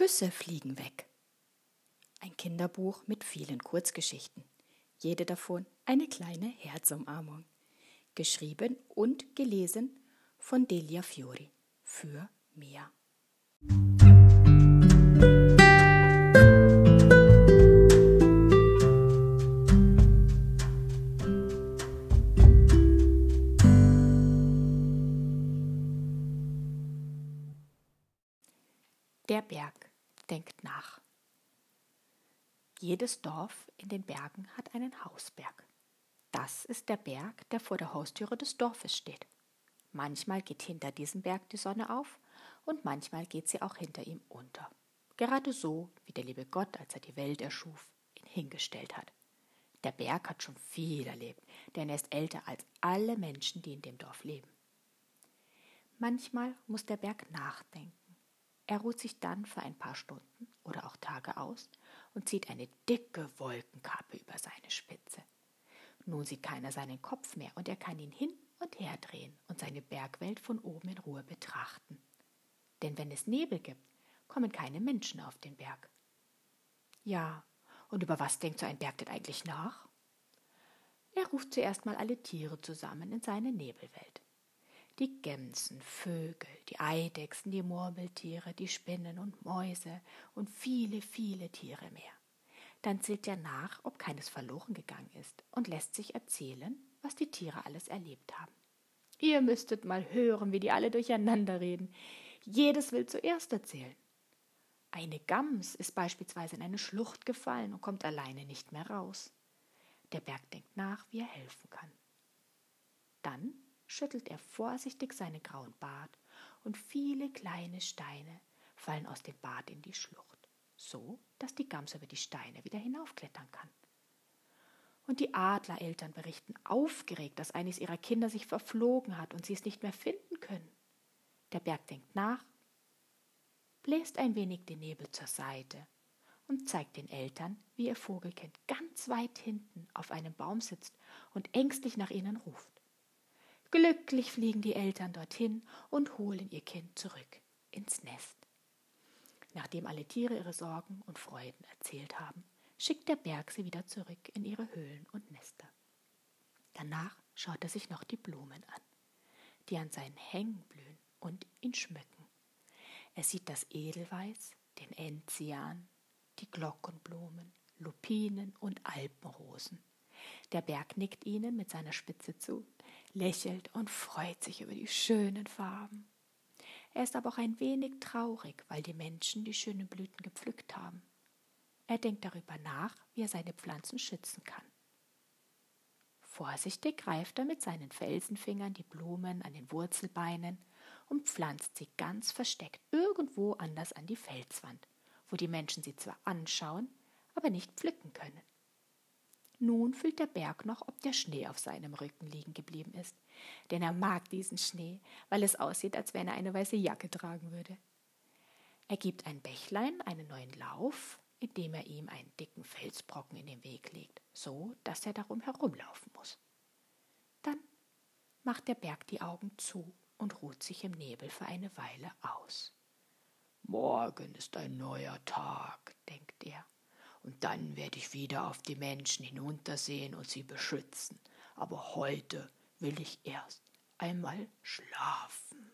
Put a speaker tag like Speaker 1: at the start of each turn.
Speaker 1: Küsse fliegen weg. Ein Kinderbuch mit vielen Kurzgeschichten. Jede davon eine kleine Herzumarmung. Geschrieben und gelesen von Delia Fiori für Mia. Der Berg denkt nach. Jedes Dorf in den Bergen hat einen Hausberg. Das ist der Berg, der vor der Haustüre des Dorfes steht. Manchmal geht hinter diesem Berg die Sonne auf und manchmal geht sie auch hinter ihm unter. Gerade so, wie der liebe Gott, als er die Welt erschuf, ihn hingestellt hat. Der Berg hat schon viel erlebt, denn er ist älter als alle Menschen, die in dem Dorf leben. Manchmal muss der Berg nachdenken. Er ruht sich dann für ein paar Stunden oder auch Tage aus und zieht eine dicke Wolkenkappe über seine Spitze. Nun sieht keiner seinen Kopf mehr und er kann ihn hin und her drehen und seine Bergwelt von oben in Ruhe betrachten. Denn wenn es Nebel gibt, kommen keine Menschen auf den Berg. Ja, und über was denkt so ein Berg denn eigentlich nach? Er ruft zuerst mal alle Tiere zusammen in seine Nebelwelt die Gämsen, Vögel, die Eidechsen, die Murmeltiere, die Spinnen und Mäuse und viele, viele Tiere mehr. Dann zählt er nach, ob keines verloren gegangen ist und lässt sich erzählen, was die Tiere alles erlebt haben. Ihr müsstet mal hören, wie die alle durcheinander reden. Jedes will zuerst erzählen. Eine Gams ist beispielsweise in eine Schlucht gefallen und kommt alleine nicht mehr raus. Der Berg denkt nach, wie er helfen kann. Dann schüttelt er vorsichtig seinen grauen Bart und viele kleine Steine fallen aus dem Bad in die Schlucht, so dass die Gams über die Steine wieder hinaufklettern kann. Und die Adlereltern berichten aufgeregt, dass eines ihrer Kinder sich verflogen hat und sie es nicht mehr finden können. Der Berg denkt nach, bläst ein wenig den Nebel zur Seite und zeigt den Eltern, wie ihr Vogelkind ganz weit hinten auf einem Baum sitzt und ängstlich nach ihnen ruft. Glücklich fliegen die Eltern dorthin und holen ihr Kind zurück ins Nest. Nachdem alle Tiere ihre Sorgen und Freuden erzählt haben, schickt der Berg sie wieder zurück in ihre Höhlen und Nester. Danach schaut er sich noch die Blumen an, die an seinen Hängen blühen und ihn schmücken. Er sieht das Edelweiß, den Enzian, die Glockenblumen, Lupinen und Alpenrosen. Der Berg nickt ihnen mit seiner Spitze zu lächelt und freut sich über die schönen Farben. Er ist aber auch ein wenig traurig, weil die Menschen die schönen Blüten gepflückt haben. Er denkt darüber nach, wie er seine Pflanzen schützen kann. Vorsichtig greift er mit seinen Felsenfingern die Blumen an den Wurzelbeinen und pflanzt sie ganz versteckt irgendwo anders an die Felswand, wo die Menschen sie zwar anschauen, aber nicht pflücken können. Nun fühlt der Berg noch, ob der Schnee auf seinem Rücken liegen geblieben ist, denn er mag diesen Schnee, weil es aussieht, als wenn er eine weiße Jacke tragen würde. Er gibt ein Bächlein einen neuen Lauf, indem er ihm einen dicken Felsbrocken in den Weg legt, so dass er darum herumlaufen muss. Dann macht der Berg die Augen zu und ruht sich im Nebel für eine Weile aus. Morgen ist ein neuer Tag, denkt er und dann werde ich wieder auf die Menschen hinuntersehen und sie beschützen. Aber heute will ich erst einmal schlafen.